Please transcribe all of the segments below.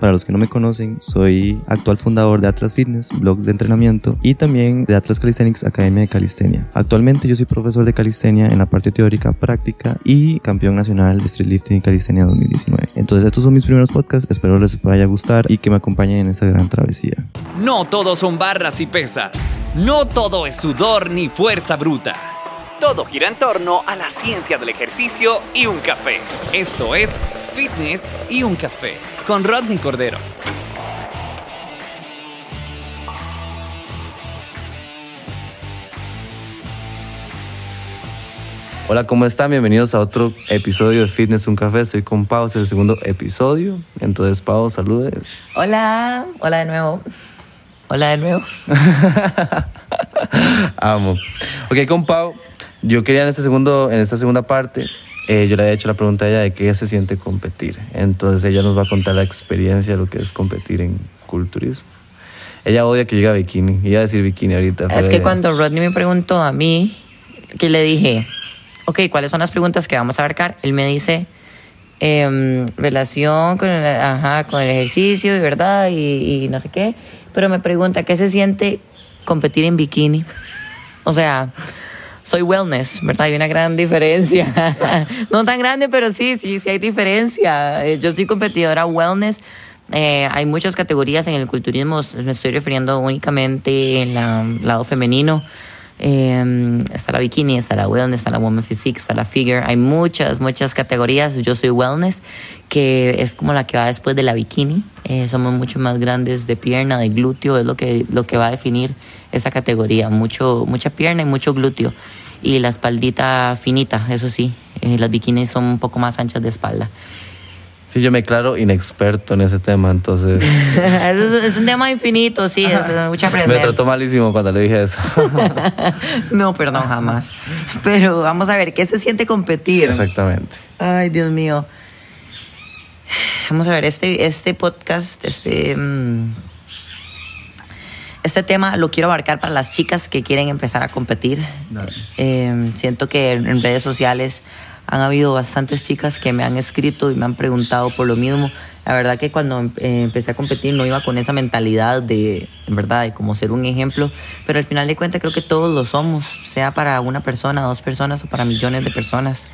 Para los que no me conocen, soy actual fundador de Atlas Fitness, blogs de entrenamiento y también de Atlas Calisthenics Academia de Calistenia. Actualmente yo soy profesor de calistenia en la parte teórica práctica y campeón nacional de streetlifting y calistenia 2019. Entonces estos son mis primeros podcasts, espero les vaya a gustar y que me acompañen en esta gran travesía. No todo son barras y pesas. No todo es sudor ni fuerza bruta. Todo gira en torno a la ciencia del ejercicio y un café. Esto es Fitness y un café con Rodney Cordero. Hola, ¿cómo están? Bienvenidos a otro episodio de Fitness Un Café. Estoy con Pau, es el segundo episodio. Entonces, Pau, salude. Hola, hola de nuevo. Hola de nuevo. Amo. Ok, con Pau, yo quería en, este segundo, en esta segunda parte eh, yo le había hecho la pregunta a ella de qué se siente competir. Entonces ella nos va a contar la experiencia de lo que es competir en culturismo. Ella odia que llegue a bikini. Iba a decir bikini ahorita. Es que cuando Rodney me preguntó a mí, que le dije, ok, ¿cuáles son las preguntas que vamos a abarcar? Él me dice, em, relación con el, ajá, con el ejercicio, de verdad, y, y no sé qué. Pero me pregunta, ¿qué se siente competir en bikini? O sea, soy wellness, ¿verdad? Hay una gran diferencia. no tan grande, pero sí, sí, sí hay diferencia. Eh, yo soy competidora wellness. Eh, hay muchas categorías en el culturismo, me estoy refiriendo únicamente en el lado femenino. Eh, está la bikini, está la wellness, está la woman physique, está la figure. Hay muchas, muchas categorías. Yo soy wellness, que es como la que va después de la bikini. Eh, somos mucho más grandes de pierna, de glúteo, es lo que, lo que va a definir esa categoría. Mucho, mucha pierna y mucho glúteo. Y la espaldita finita, eso sí. Eh, las bikinis son un poco más anchas de espalda. Sí, yo me declaro inexperto en ese tema, entonces... es, un tema infinito, sí, es mucha aprender. Me trató malísimo cuando le dije eso. no, perdón, jamás. Pero vamos a ver, ¿qué se siente competir? Exactamente. Ay, Dios mío. Vamos a ver, este, este podcast, este... Mm, este tema lo quiero abarcar para las chicas que quieren empezar a competir. Eh, siento que en redes sociales han habido bastantes chicas que me han escrito y me han preguntado por lo mismo. La verdad que cuando eh, empecé a competir no iba con esa mentalidad de, en verdad, de como ser un ejemplo, pero al final de cuentas creo que todos lo somos, sea para una persona, dos personas o para millones de personas.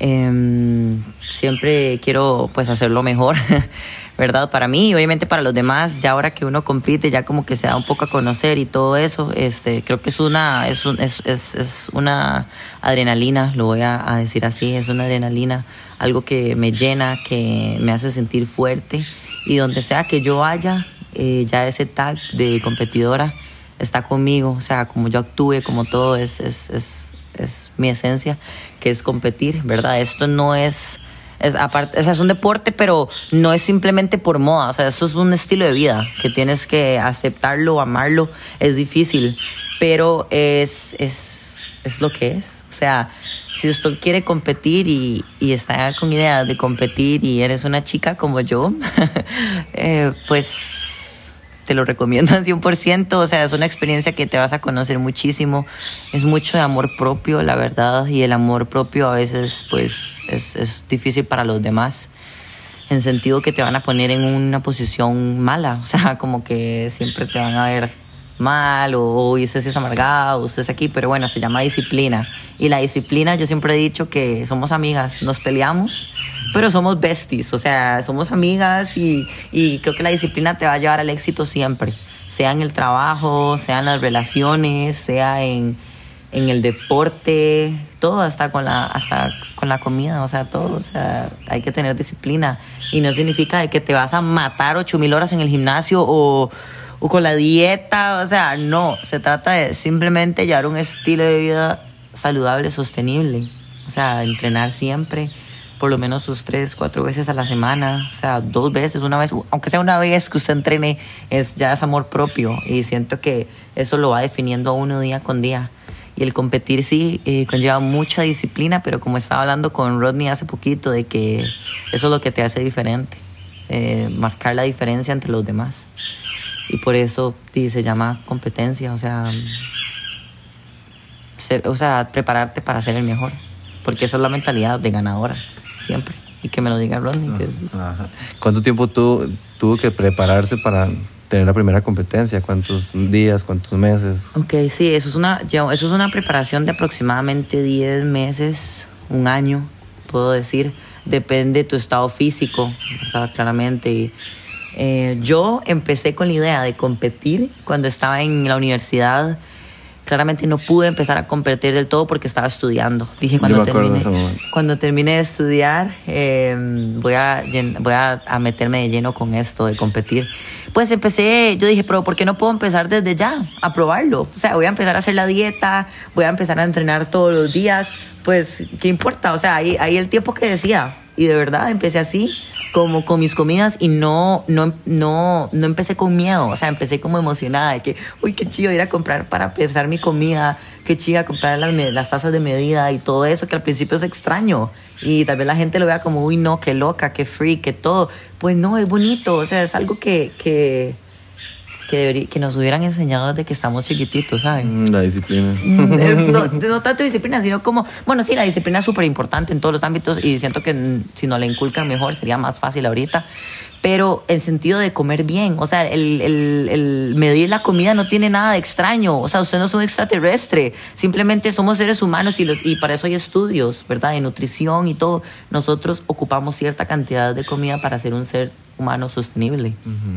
Em, siempre quiero pues hacerlo mejor, ¿verdad? Para mí y obviamente para los demás, ya ahora que uno compite, ya como que se da un poco a conocer y todo eso, este, creo que es una, es, es, es, una adrenalina, lo voy a, decir así, es una adrenalina, algo que me llena, que me hace sentir fuerte y donde sea que yo vaya, eh, ya ese tag de competidora está conmigo, o sea, como yo actúe, como todo, es, es, es, es mi esencia que es competir, ¿verdad? Esto no es, es aparte, o sea, es un deporte, pero no es simplemente por moda, o sea, esto es un estilo de vida que tienes que aceptarlo, amarlo, es difícil, pero es, es, es lo que es. O sea, si usted quiere competir y, y está con ideas de competir y eres una chica como yo, eh, pues te lo recomiendo al 100%, o sea, es una experiencia que te vas a conocer muchísimo, es mucho de amor propio, la verdad, y el amor propio a veces pues es, es difícil para los demás, en sentido que te van a poner en una posición mala, o sea, como que siempre te van a ver mal o usted es amargado, usted es aquí, pero bueno, se llama disciplina. Y la disciplina, yo siempre he dicho que somos amigas, nos peleamos, pero somos besties, o sea, somos amigas y, y creo que la disciplina te va a llevar al éxito siempre, sea en el trabajo, sea en las relaciones, sea en, en el deporte, todo hasta con la hasta con la comida, o sea, todo, o sea, hay que tener disciplina. Y no significa que te vas a matar ocho mil horas en el gimnasio o o con la dieta, o sea, no, se trata de simplemente llevar un estilo de vida saludable, sostenible, o sea, entrenar siempre, por lo menos sus tres, cuatro veces a la semana, o sea, dos veces, una vez, aunque sea una vez que usted entrene, es ya es amor propio y siento que eso lo va definiendo a uno día con día. Y el competir sí eh, conlleva mucha disciplina, pero como estaba hablando con Rodney hace poquito, de que eso es lo que te hace diferente, eh, marcar la diferencia entre los demás y por eso se llama competencia, o sea, o sea, prepararte para ser el mejor, porque esa es la mentalidad de ganadora, siempre. y que me lo diga Rodney. que es- Ajá. ¿Cuánto tiempo tu- tuvo que prepararse para tener la primera competencia? ¿Cuántos días? ¿Cuántos meses? Ok, sí, eso es una, yo- eso es una preparación de aproximadamente 10 meses, un año, puedo decir. Depende de tu estado físico, ¿verdad? claramente. Y, eh, yo empecé con la idea de competir cuando estaba en la universidad. Claramente no pude empezar a competir del todo porque estaba estudiando. Dije cuando momento. cuando termine de estudiar, eh, voy, a, voy a, a meterme de lleno con esto de competir. Pues empecé, yo dije, pero ¿por qué no puedo empezar desde ya a probarlo? O sea, voy a empezar a hacer la dieta, voy a empezar a entrenar todos los días. Pues, ¿qué importa? O sea, ahí, ahí el tiempo que decía. Y de verdad empecé así, como con mis comidas y no, no, no, no empecé con miedo. O sea, empecé como emocionada de que, uy, qué chido ir a comprar para empezar mi comida, qué chido comprar las, las tazas de medida y todo eso, que al principio es extraño. Y tal vez la gente lo vea como, uy, no, qué loca, qué free, qué todo. Pues no, es bonito. O sea, es algo que, que, que, que nos hubieran enseñado desde que estamos chiquititos, ¿saben? Mm, La disciplina. Mm, no, no tanto disciplina, sino como, bueno, sí, la disciplina es súper importante en todos los ámbitos y siento que mm, si no la inculcan mejor sería más fácil ahorita. Pero en sentido de comer bien, o sea, el, el- el medir la comida no tiene nada de extraño, o sea, usted no es un extraterrestre, simplemente somos seres humanos y, los, y para eso hay estudios, ¿verdad? De nutrición y todo. Nosotros ocupamos cierta cantidad de comida para ser un ser humano sostenible,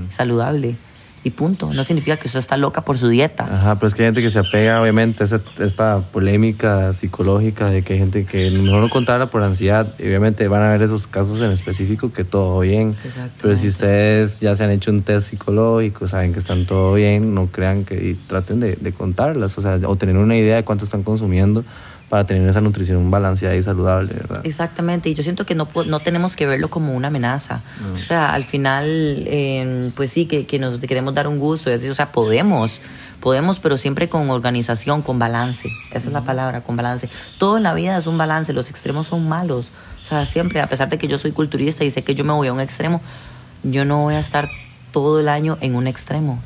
saludable. Y punto. No significa que usted está loca por su dieta. Ajá, pero es que hay gente que se apega, obviamente, a esa- esta polémica psicológica de que hay gente que mejor no contarla por ansiedad. Y obviamente van a haber esos casos en específico que todo bien. Pero si ustedes ya se han hecho un test psicológico, saben que están todo bien, no crean que y traten de, de contarlas, o sea, o tener una idea de cuánto están consumiendo para tener esa nutrición balanceada y saludable, ¿verdad? Exactamente, y yo siento que no, no tenemos que verlo como una amenaza. O sea, al final, eh, pues sí, que, que nos queremos dar un gusto, y así, o sea, podemos, podemos, pero siempre con organización, con balance. Esa es la palabra, con balance. Todo en la vida es un balance, los extremos son malos. O sea, siempre, a pesar de que yo soy culturista y sé que yo me voy a un extremo, yo no voy a estar todo el año en un extremo.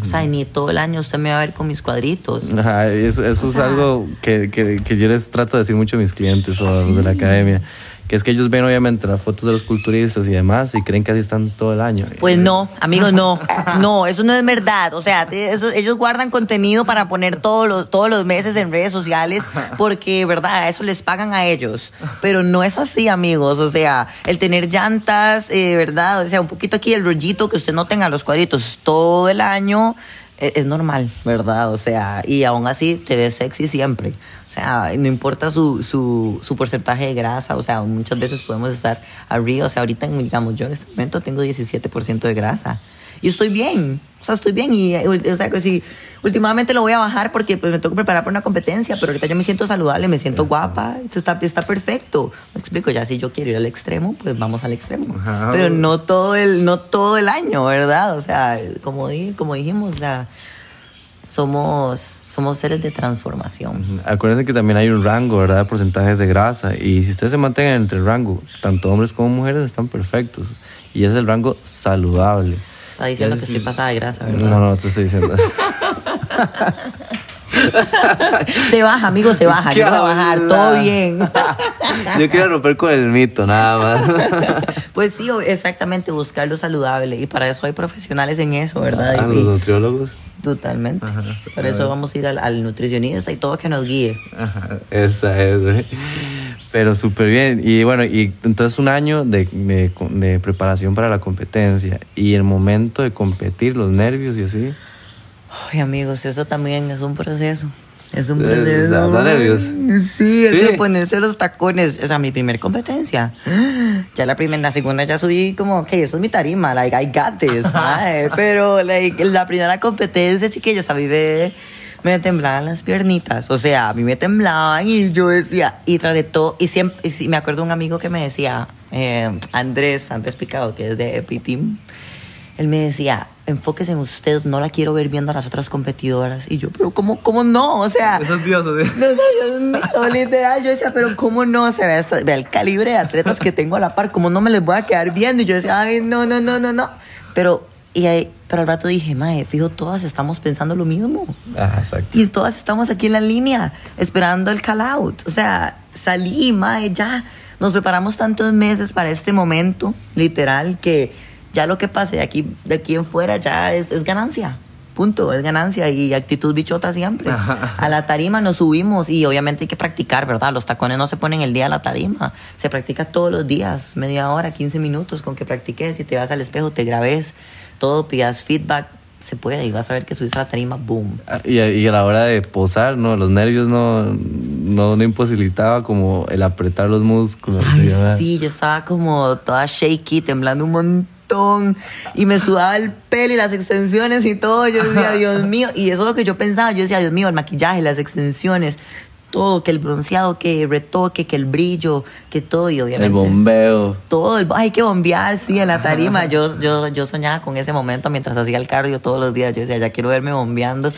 O sea, ni todo el año usted me va a ver con mis cuadritos. Ajá, eso, eso es algo que, que, que yo les trato de decir mucho a mis clientes o a los de la academia, que es que ellos ven obviamente las fotos de los culturistas y demás y creen que así están todo el año. Pues no, amigos, no. No, eso no es verdad. O sea, eso- ellos guardan contenido para poner todos los, todos los meses en redes sociales porque, ¿verdad? Eso les pagan a ellos. Pero no es así, amigos. O sea, el tener llantas, eh, ¿verdad? O sea, un poquito aquí el rollito que usted no tenga los cuadritos todo el año. Eh, Es normal, ¿verdad? O sea, y aún así te ves sexy siempre. O sea, no importa su, su, su porcentaje de grasa, o sea, muchas veces podemos estar arriba. O sea, ahorita, digamos, yo en este momento tengo 17% de grasa. Y estoy bien, o sea, estoy bien. Y, o sea, que si últimamente lo voy a bajar porque pues, me tengo que preparar para una competencia, pero ahorita yo me siento saludable, me siento guapa, entonces está, está perfecto. Me explico, ya si yo quiero ir al extremo, pues vamos al extremo. Ajá. Pero no todo, el, no todo el año, ¿verdad? O sea, como, di- como dijimos, o sea, somos, somos seres de transformación. Acuérdense que también hay un rango, ¿verdad? De porcentajes de grasa. Y si ustedes se mantengan entre el rango, tanto hombres como mujeres están perfectos. Y es el rango saludable. Está diciendo que estoy pasada de grasa, ¿verdad? No, no, te estoy diciendo. Se baja, amigo, se baja. ¿Qué Yo voy a bajar, todo bien. Yo quiero romper con el mito, nada más. Pues sí, exactamente, buscar lo saludable. Y para eso hay profesionales en eso, ¿verdad? Ah, los nutriólogos. Totalmente. Ajá, Por eso vamos a ir al, al nutricionista y todo que nos guíe. Ajá, esa es, güey. Pero súper bien. Y bueno, y entonces un año de, de, de preparación para la competencia. Y el momento de competir, los nervios y así. Ay, amigos, eso también es un proceso. Es un Eh, proceso. da- nervios. Sí, eso Sí. de ponerse los tacones. O sea, mi primer competencia. Ya la primera, la segunda ya subí como, ok, eso es mi tarima, like, I got this. Pero, like, la primera competencia, chiquillos, a mí me, me temblaban las piernitas. O sea, a mí me temblaban y yo decía, y tras de todo, y siempre, y me acuerdo un amigo que me decía, eh, Andrés, Andrés Picado, que es de Epitim. Él me decía, enfóquese en usted, no la quiero ver viendo a las otras competidoras. Y yo, pero ¿cómo, cómo no? O sea, Esos dioses, ¿eh? no mío, literal. Yo decía, pero ¿cómo no? Se ve, esta- ve el calibre de atletas que tengo a la par, ¿cómo no me les voy a quedar viendo? Y yo decía, ay, no, no, no, no, no. Pero, y ahí, pero al rato dije, mae, fijo, todas estamos pensando lo mismo. Ajá, exacto. Y todas estamos aquí en la línea, esperando el call out. O sea, salí, mae, ya. nos preparamos tantos meses para este momento, literal, que ya lo que pase de aquí, de aquí en fuera ya es, es ganancia. Punto, es ganancia y actitud bichota siempre. A la tarima nos subimos y obviamente hay que practicar, ¿verdad? Los tacones no se ponen el día a la tarima, se practica todos los días, media hora, 15 minutos con que practiques y te vas al espejo, te grabes, todo, pidas feedback, se puede y vas a ver que subiste a la tarima, boom. Ah, y, y, a la hora de posar, ¿no? Los nervios no, no, no imposibilitaba como el apretar los músculos. Ay, sí, yo estaba como toda shaky, temblando un montón y me sudaba el pelo y las extensiones y todo. Yo decía, Dios mío, y eso es lo que yo pensaba. Yo decía, Dios mío, el maquillaje, las extensiones, todo, que el bronceado, que el retoque, que el brillo, que todo, y obviamente. El bombeo. Todo, el, hay que bombear, sí, en la tarima. Yo, yo, yo soñaba con ese momento mientras hacía el cardio todos los días. Yo decía, ya quiero verme bombeando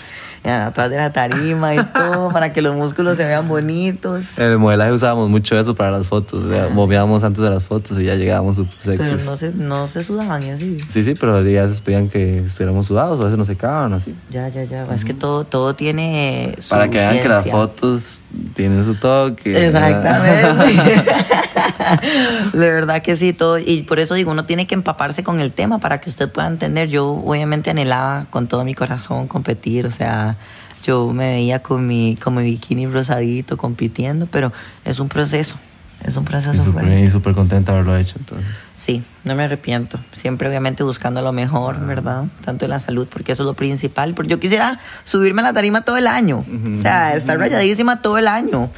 atrás de la tarima y todo, para que los músculos se vean bonitos. En el modelaje usábamos mucho eso para las fotos, o sea, movíamos antes de las fotos y ya llegábamos súper sexys. Pero no se, no se sudaban y así. Sí, sí, pero ya se pedían que estuviéramos sudados, a veces no secaban así. Ya, ya, ya, es que todo, todo tiene su Para que vean que las fotos tienen su toque. Exactamente. de verdad que sí, todo, y por eso digo, uno tiene que empaparse con el tema para que usted pueda entender. Yo obviamente anhelaba con todo mi corazón competir, o sea, yo me veía con mi, con mi bikini rosadito compitiendo, pero es un proceso, es un proceso Y súper contenta de haberlo hecho, entonces. Sí, no me arrepiento. Siempre obviamente buscando lo mejor, ah. ¿verdad? Tanto en la salud, porque eso es lo principal. Porque yo quisiera subirme a la tarima todo el año. O sea, estar rayadísima todo el año.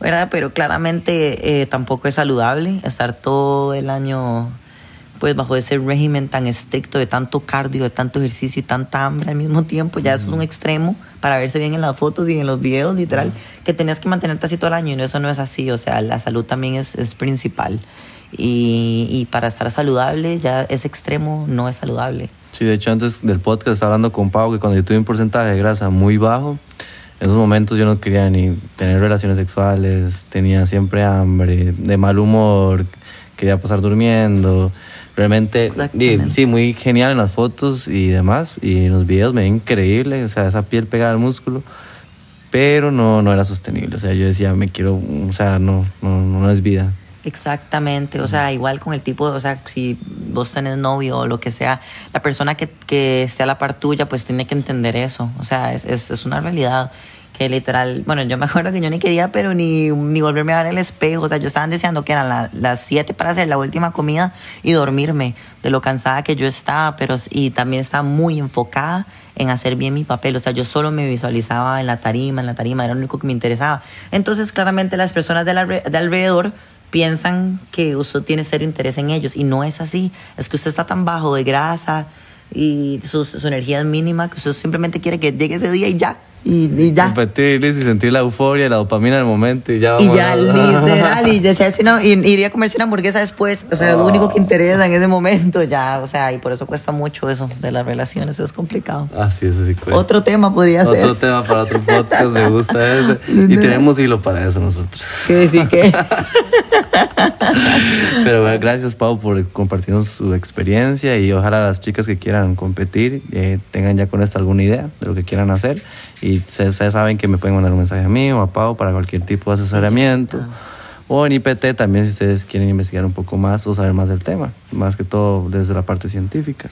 ¿Verdad? Pero claramente eh, tampoco es saludable estar todo el año pues bajo ese régimen tan estricto de tanto cardio, de tanto ejercicio y tanta hambre al mismo tiempo, ya eso es un extremo para verse bien en las fotos y en los videos, literal, que tenías que mantenerte así todo el año y eso no es así, o sea, la salud también es, es principal. Y, y, para estar saludable ya ese extremo no es saludable. Sí, de hecho antes del podcast estaba hablando con Pau que cuando yo tuve un porcentaje de grasa muy bajo, en esos momentos yo no quería ni tener relaciones sexuales, tenía siempre hambre, de mal humor, quería pasar durmiendo. Realmente, sí, muy genial en las fotos y demás, y en los videos me ve increíble, o sea, esa piel pegada al músculo, pero no, no era sostenible, o sea, yo decía, me quiero, o sea, no, no, no es vida. Exactamente, o sea, igual con el tipo, o sea, si vos tenés novio o lo que sea, la persona que, que esté a la par tuya, pues tiene que entender eso, o sea, es, es, es una realidad que literal, bueno, yo me acuerdo que yo ni quería, pero ni, ni volverme a ver el espejo, o sea, yo estaba deseando que eran las 7 para hacer la última comida y dormirme, de lo cansada que yo estaba, pero y también estaba muy enfocada en hacer bien mi papel, o sea, yo solo me visualizaba en la tarima, en la tarima, era lo único que me interesaba. Entonces, claramente las personas de, de alrededor piensan que usted tiene serio interés en ellos y no es así, es que usted está tan bajo de grasa y su, su energía es mínima que usted simplemente quiere que llegue ese día y ya y, y, ya. Competir y sentir la euforia, la dopamina en el momento y ya Y ya, literal, y, desearse una, y iría a comerse una hamburguesa después, o sea, es lo único que interesa en ese momento, ya, o sea, y por eso cuesta mucho eso de las relaciones, es complicado. Ah, sí, eso sí cuesta. Otro tema podría ser. Otro tema para otro podcast, me gusta ese. Y tenemos hilo para eso nosotros. ¿Qué decir qué? Pero bueno, gracias Pau por compartirnos su experiencia y ojalá las chicas que quieran competir eh, tengan ya con esto alguna idea de lo que quieran hacer y ustedes saben que me pueden mandar un mensaje a mí o a Pau para cualquier tipo de asesoramiento. O en IPT también si ustedes quieren investigar un poco más o saber más del tema, más que todo desde la parte científica.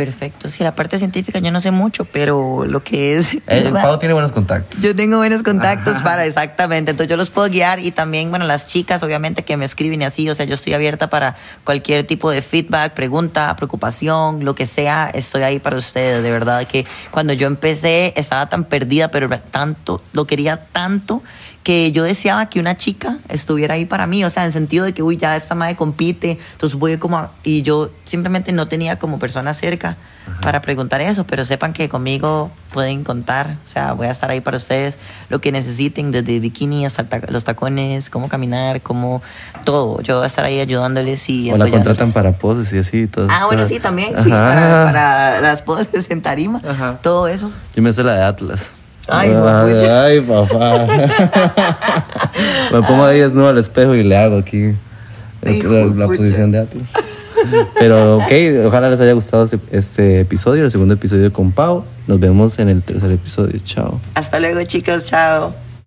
Perfecto. Sí, la parte científica yo no sé mucho, pero lo que es... El Pau tiene buenos contactos. Yo tengo buenos contactos para, exactamente. Entonces yo los puedo guiar y también, bueno, las chicas obviamente que me escriben y así, o sea, yo estoy abierta para cualquier tipo de feedback, pregunta, preocupación, lo que sea, estoy ahí para ustedes. De verdad que cuando yo empecé estaba tan perdida, pero tanto, lo quería tanto que yo deseaba que una chica estuviera ahí para mí, o sea, en sentido de que, uy, ya esta madre compite, entonces voy como, y yo simplemente no tenía como persona cerca para preguntar eso, pero sepan que conmigo pueden contar, o sea, voy a estar ahí para ustedes, lo que necesiten, desde bikini hasta los tacones, cómo caminar, cómo todo, yo voy a estar ahí ayudándoles y... O la contratan para poses y así, todo Ah, bueno, sí, también, sí, para, para, las poses en tarima, todo eso. Yo me sé la de Atlas. Ay, ay, papá. Me pongo ahí desnudo al espejo y le hago aquí la, posición de Atlas. Pero ok, ojalá les haya gustado este, este, episodio, el segundo episodio con Pau. Nos vemos en el tercer episodio. Chao. Hasta luego, chicos. Chao.